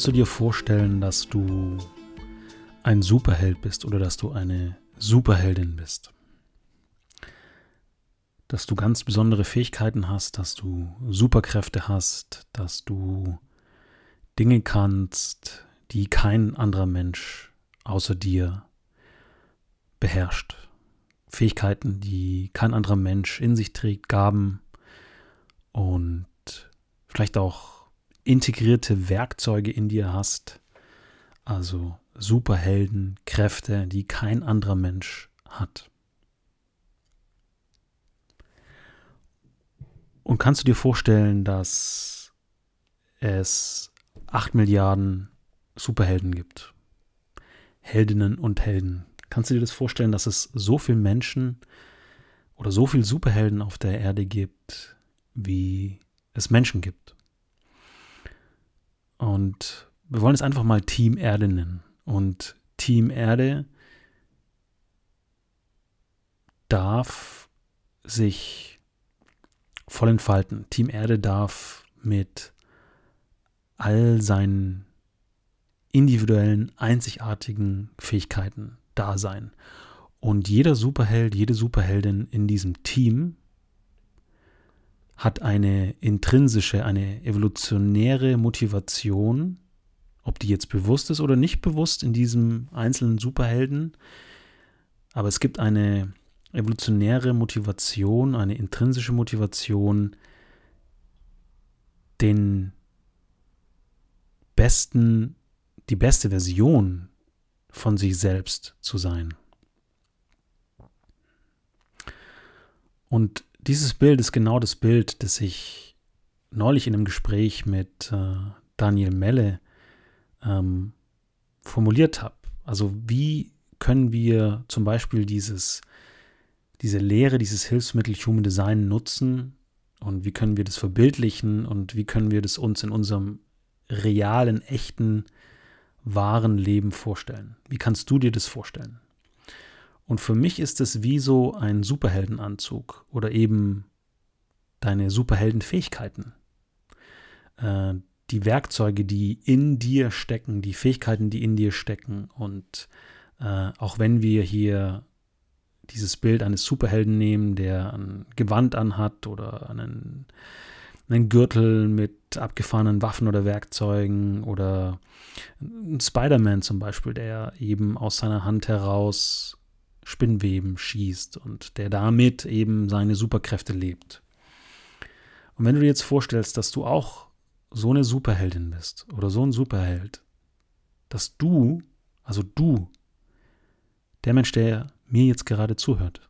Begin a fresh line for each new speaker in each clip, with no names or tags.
Kannst du dir vorstellen, dass du ein Superheld bist oder dass du eine Superheldin bist? Dass du ganz besondere Fähigkeiten hast, dass du Superkräfte hast, dass du Dinge kannst, die kein anderer Mensch außer dir beherrscht. Fähigkeiten, die kein anderer Mensch in sich trägt, Gaben und vielleicht auch integrierte Werkzeuge in dir hast, also Superhelden, Kräfte, die kein anderer Mensch hat. Und kannst du dir vorstellen, dass es 8 Milliarden Superhelden gibt? Heldinnen und Helden. Kannst du dir das vorstellen, dass es so viele Menschen oder so viele Superhelden auf der Erde gibt, wie es Menschen gibt? Und wir wollen es einfach mal Team Erde nennen. Und Team Erde darf sich voll entfalten. Team Erde darf mit all seinen individuellen, einzigartigen Fähigkeiten da sein. Und jeder Superheld, jede Superheldin in diesem Team hat eine intrinsische, eine evolutionäre Motivation, ob die jetzt bewusst ist oder nicht bewusst in diesem einzelnen Superhelden. Aber es gibt eine evolutionäre Motivation, eine intrinsische Motivation, den besten, die beste Version von sich selbst zu sein. Und dieses Bild ist genau das Bild, das ich neulich in einem Gespräch mit äh, Daniel Melle ähm, formuliert habe. Also wie können wir zum Beispiel dieses, diese Lehre, dieses Hilfsmittel Human Design nutzen und wie können wir das verbildlichen und wie können wir das uns in unserem realen, echten, wahren Leben vorstellen? Wie kannst du dir das vorstellen? Und für mich ist es wie so ein Superheldenanzug oder eben deine Superheldenfähigkeiten. Äh, die Werkzeuge, die in dir stecken, die Fähigkeiten, die in dir stecken. Und äh, auch wenn wir hier dieses Bild eines Superhelden nehmen, der ein Gewand anhat oder einen, einen Gürtel mit abgefahrenen Waffen oder Werkzeugen oder ein Spider-Man zum Beispiel, der eben aus seiner Hand heraus Spinnweben schießt und der damit eben seine Superkräfte lebt. Und wenn du dir jetzt vorstellst, dass du auch so eine Superheldin bist oder so ein Superheld, dass du, also du, der Mensch, der mir jetzt gerade zuhört,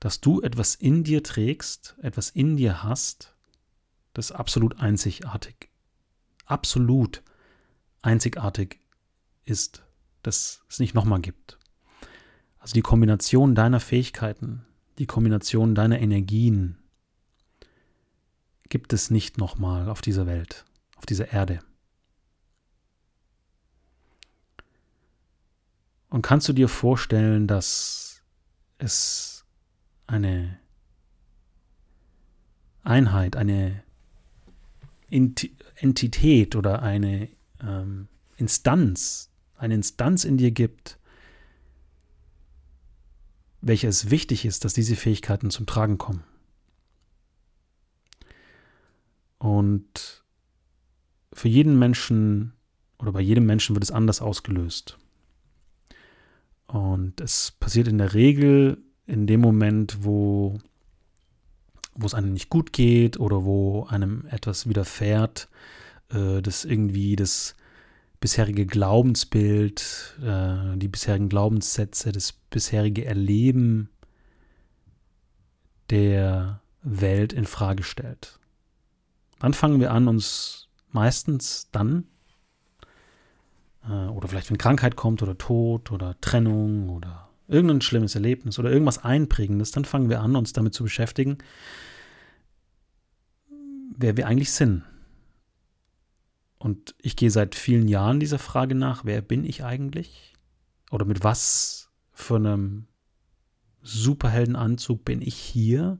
dass du etwas in dir trägst, etwas in dir hast, das absolut einzigartig, absolut einzigartig ist, das es nicht nochmal gibt. Also die Kombination deiner Fähigkeiten, die Kombination deiner Energien gibt es nicht nochmal auf dieser Welt, auf dieser Erde. Und kannst du dir vorstellen, dass es eine Einheit, eine Entität oder eine ähm, Instanz, eine Instanz in dir gibt, welcher es wichtig ist, dass diese Fähigkeiten zum Tragen kommen. Und für jeden Menschen oder bei jedem Menschen wird es anders ausgelöst. Und es passiert in der Regel in dem Moment, wo, wo es einem nicht gut geht oder wo einem etwas widerfährt, äh, das irgendwie das bisherige Glaubensbild, äh, die bisherigen Glaubenssätze, das bisherige Erleben der Welt in Frage stellt. Dann fangen wir an, uns meistens dann, äh, oder vielleicht wenn Krankheit kommt oder Tod oder Trennung oder irgendein schlimmes Erlebnis oder irgendwas Einprägendes, dann fangen wir an, uns damit zu beschäftigen, wer wir eigentlich sind. Und ich gehe seit vielen Jahren dieser Frage nach, wer bin ich eigentlich? Oder mit was für einem Superheldenanzug bin ich hier?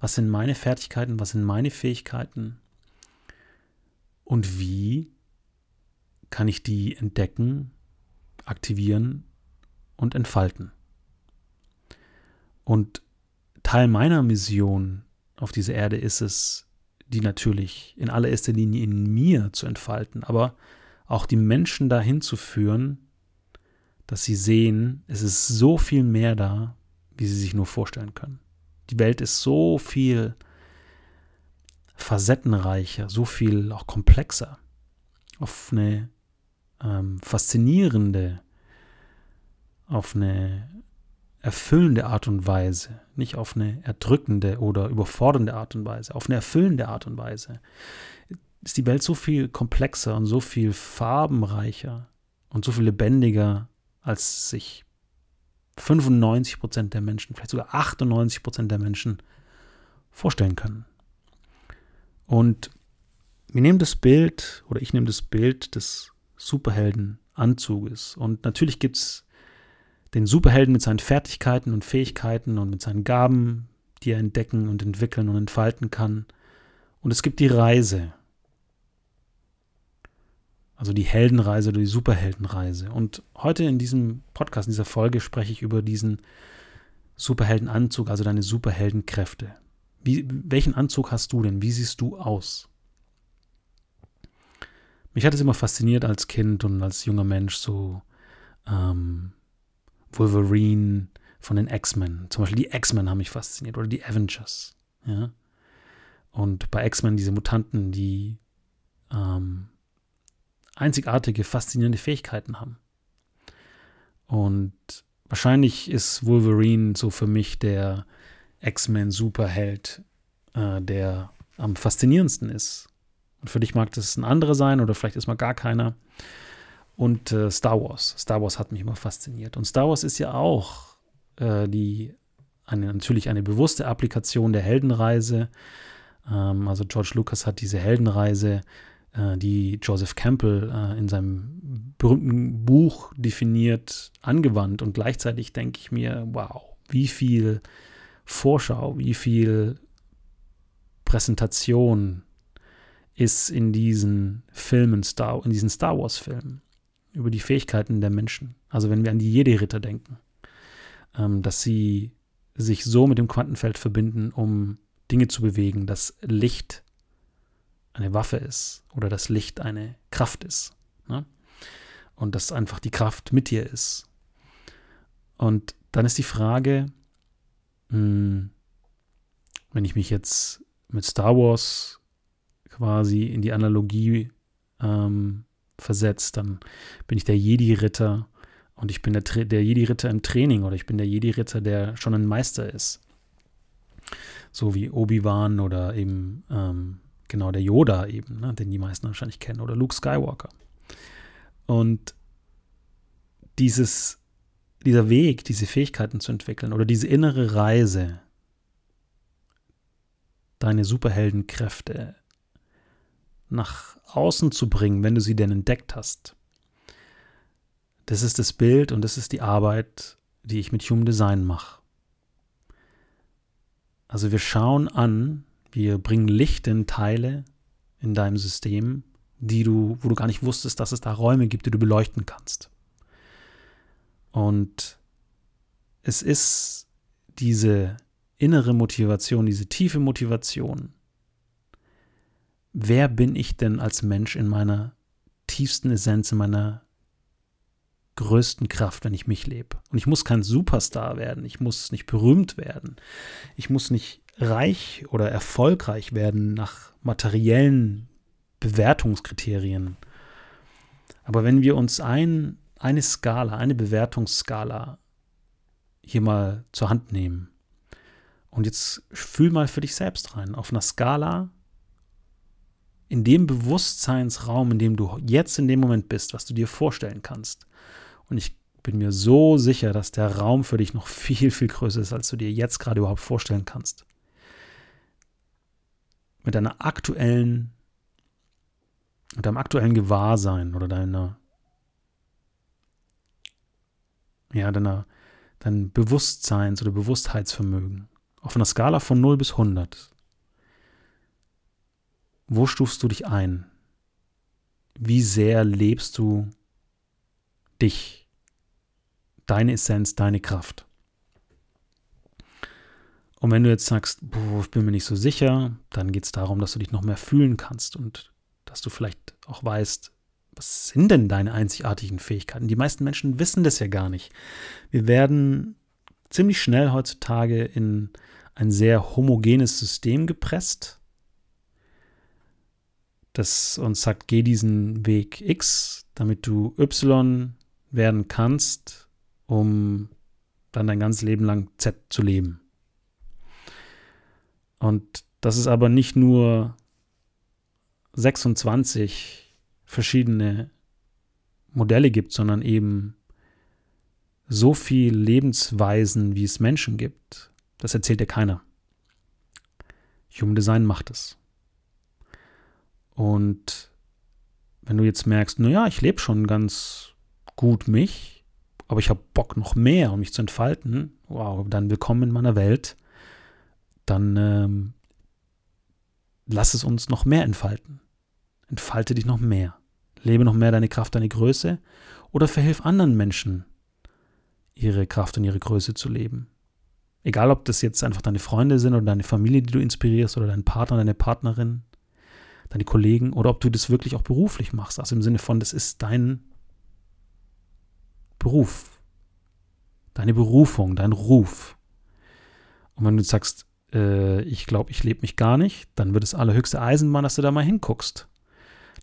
Was sind meine Fertigkeiten? Was sind meine Fähigkeiten? Und wie kann ich die entdecken, aktivieren und entfalten. Und Teil meiner Mission auf dieser Erde ist es, die natürlich in allererster Linie in mir zu entfalten, aber auch die Menschen dahin zu führen, dass sie sehen, es ist so viel mehr da, wie sie sich nur vorstellen können. Die Welt ist so viel facettenreicher, so viel auch komplexer, auf eine ähm, faszinierende, auf eine erfüllende Art und Weise, nicht auf eine erdrückende oder überfordernde Art und Weise, auf eine erfüllende Art und Weise, ist die Welt so viel komplexer und so viel farbenreicher und so viel lebendiger, als sich 95 Prozent der Menschen, vielleicht sogar 98 Prozent der Menschen vorstellen können. Und wir nehmen das Bild, oder ich nehme das Bild des Superheldenanzuges. Und natürlich gibt es den Superhelden mit seinen Fertigkeiten und Fähigkeiten und mit seinen Gaben, die er entdecken und entwickeln und entfalten kann. Und es gibt die Reise. Also die Heldenreise oder die Superheldenreise. Und heute in diesem Podcast, in dieser Folge, spreche ich über diesen Superheldenanzug, also deine Superheldenkräfte. Wie, welchen Anzug hast du denn? Wie siehst du aus? Mich hat es immer fasziniert als Kind und als junger Mensch, so ähm, Wolverine von den X-Men. Zum Beispiel die X-Men haben mich fasziniert oder die Avengers. Ja? Und bei X-Men diese Mutanten, die ähm, einzigartige, faszinierende Fähigkeiten haben. Und wahrscheinlich ist Wolverine so für mich der X-Men-Superheld, äh, der am faszinierendsten ist. Und für dich mag das ein anderer sein oder vielleicht ist mal gar keiner. Und äh, Star Wars. Star Wars hat mich immer fasziniert. Und Star Wars ist ja auch äh, die eine, natürlich eine bewusste Applikation der Heldenreise. Ähm, also George Lucas hat diese Heldenreise, äh, die Joseph Campbell äh, in seinem berühmten Buch definiert, angewandt. Und gleichzeitig denke ich mir, wow, wie viel Vorschau, wie viel Präsentation ist in diesen Filmen, Star, in diesen Star Wars-Filmen über die Fähigkeiten der Menschen. Also wenn wir an die Jedi-Ritter denken, ähm, dass sie sich so mit dem Quantenfeld verbinden, um Dinge zu bewegen, dass Licht eine Waffe ist oder das Licht eine Kraft ist. Ne? Und dass einfach die Kraft mit dir ist. Und dann ist die Frage, mh, hm, wenn ich mich jetzt mit Star Wars quasi in die Analogie ähm, versetzt, dann bin ich der Jedi-Ritter und ich bin der, der Jedi-Ritter im Training oder ich bin der Jedi-Ritter, der schon ein Meister ist. So wie Obi-Wan oder eben ähm, genau der Yoda eben, ne, den die meisten wahrscheinlich kennen, oder Luke Skywalker. Und dieses, dieser Weg, diese Fähigkeiten zu entwickeln oder diese innere Reise, deine Superheldenkräfte nach außen zu bringen, wenn du sie denn entdeckt hast. Das ist das Bild und das ist die Arbeit, die ich mit Human Design mache. Also wir schauen an, wir bringen Licht in Teile in deinem System, die du, wo du gar nicht wusstest, dass es da Räume gibt, die du beleuchten kannst. Und es ist diese innere Motivation, diese tiefe Motivation, wer bin ich denn als Mensch in meiner tiefsten Essenz, in meiner größten Kraft, wenn ich mich lebe. Und ich muss kein Superstar werden, ich muss nicht berühmt werden, ich muss nicht reich oder erfolgreich werden nach materiellen Bewertungskriterien. Aber wenn wir uns ein, eine Skala, eine Bewertungsskala hier mal zur Hand nehmen und jetzt fühl mal für dich selbst rein, auf einer Skala in dem Bewusstseinsraum, in dem du jetzt in dem Moment bist, was du dir vorstellen kannst. Und ich bin mir so sicher, dass der Raum für dich noch viel, viel größer ist, als du dir jetzt gerade überhaupt vorstellen kannst. Mit deiner aktuellen, mit deinem aktuellen Gewahrsein oder deiner, ja, deiner, dein Bewusstseins- oder Bewusstheitsvermögen auf einer Skala von 0 bis 100 wo stufst du dich ein? wie sehr lebst du dich, deine Essenz, deine Kraft. Und wenn du jetzt sagst, boah, ich bin mir nicht so sicher, dann geht es darum, dass du dich noch mehr fühlen kannst und dass du vielleicht auch weißt, was sind denn deine einzigartigen Fähigkeiten? Die meisten Menschen wissen das ja gar nicht. Wir werden ziemlich schnell heutzutage in ein sehr homogenes System gepresst, das uns sagt, geh diesen Weg X, damit du Y werden kannst, um dann dein ganzes Leben lang Z zu leben. Und dass es aber nicht nur 26 verschiedene Modelle gibt, sondern eben so viele Lebensweisen, wie es Menschen gibt, das erzählt dir keiner. Human Design macht es. Und wenn du jetzt merkst, naja, ich lebe schon ganz gut mich, aber ich habe Bock noch mehr, um mich zu entfalten, wow, dann willkommen in meiner Welt, dann ähm, lass es uns noch mehr entfalten. Entfalte dich noch mehr. Lebe noch mehr deine Kraft, deine Größe oder verhilf anderen Menschen, ihre Kraft und ihre Größe zu leben. Egal, ob das jetzt einfach deine Freunde sind oder deine Familie, die du inspirierst oder dein Partner, deine Partnerin, deine Kollegen oder ob du das wirklich auch beruflich machst. Also im Sinne von, das ist dein Beruf, deine Berufung, dein Ruf. Und wenn du sagst, äh, ich glaube, ich lebe mich gar nicht, dann wird es allerhöchste Eisenbahn, dass du da mal hinguckst.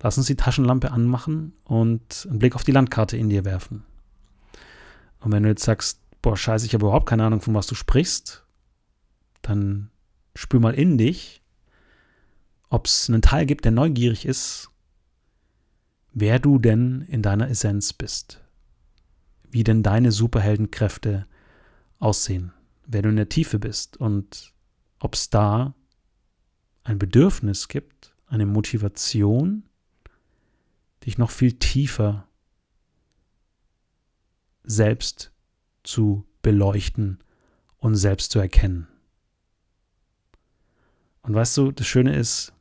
Lass uns die Taschenlampe anmachen und einen Blick auf die Landkarte in dir werfen. Und wenn du jetzt sagst, boah, scheiße, ich habe überhaupt keine Ahnung, von was du sprichst, dann spür mal in dich, ob es einen Teil gibt, der neugierig ist, wer du denn in deiner Essenz bist, wie denn deine Superheldenkräfte aussehen, wer du in der Tiefe bist und ob es da ein Bedürfnis gibt, eine Motivation, dich noch viel tiefer selbst zu beleuchten und selbst zu erkennen. Und weißt du, das Schöne ist,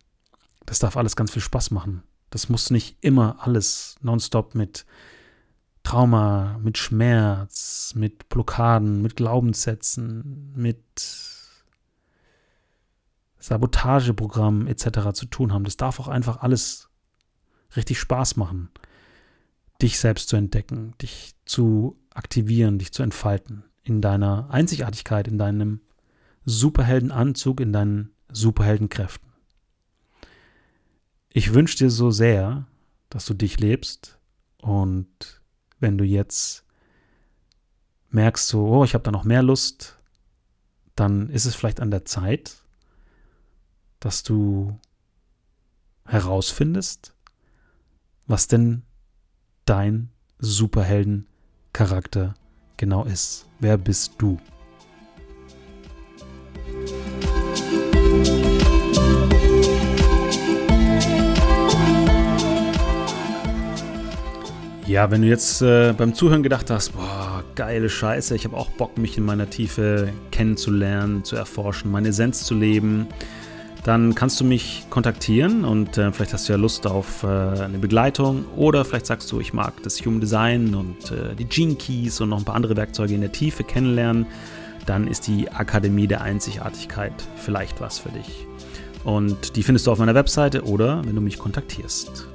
das darf alles ganz viel Spaß machen. Das muss nicht immer alles nonstop mit Trauma, mit Schmerz, mit Blockaden, mit Glaubenssätzen, mit Sabotageprogrammen etc. zu tun haben. Das darf auch einfach alles richtig Spaß machen, dich selbst zu entdecken, dich zu aktivieren, dich zu entfalten in deiner Einzigartigkeit, in deinem Superheldenanzug, in deinen Superheldenkräften. Ich wünsche dir so sehr, dass du dich lebst und wenn du jetzt merkst, so, oh, ich habe da noch mehr Lust, dann ist es vielleicht an der Zeit, dass du herausfindest, was denn dein Superhelden-Charakter genau ist. Wer bist du? Ja, wenn du jetzt äh, beim Zuhören gedacht hast, boah, geile Scheiße, ich habe auch Bock, mich in meiner Tiefe kennenzulernen, zu erforschen, meine Essenz zu leben, dann kannst du mich kontaktieren und äh, vielleicht hast du ja Lust auf äh, eine Begleitung oder vielleicht sagst du, ich mag das Human Design und äh, die Gene Keys und noch ein paar andere Werkzeuge in der Tiefe kennenlernen, dann ist die Akademie der Einzigartigkeit vielleicht was für dich. Und die findest du auf meiner Webseite oder wenn du mich kontaktierst.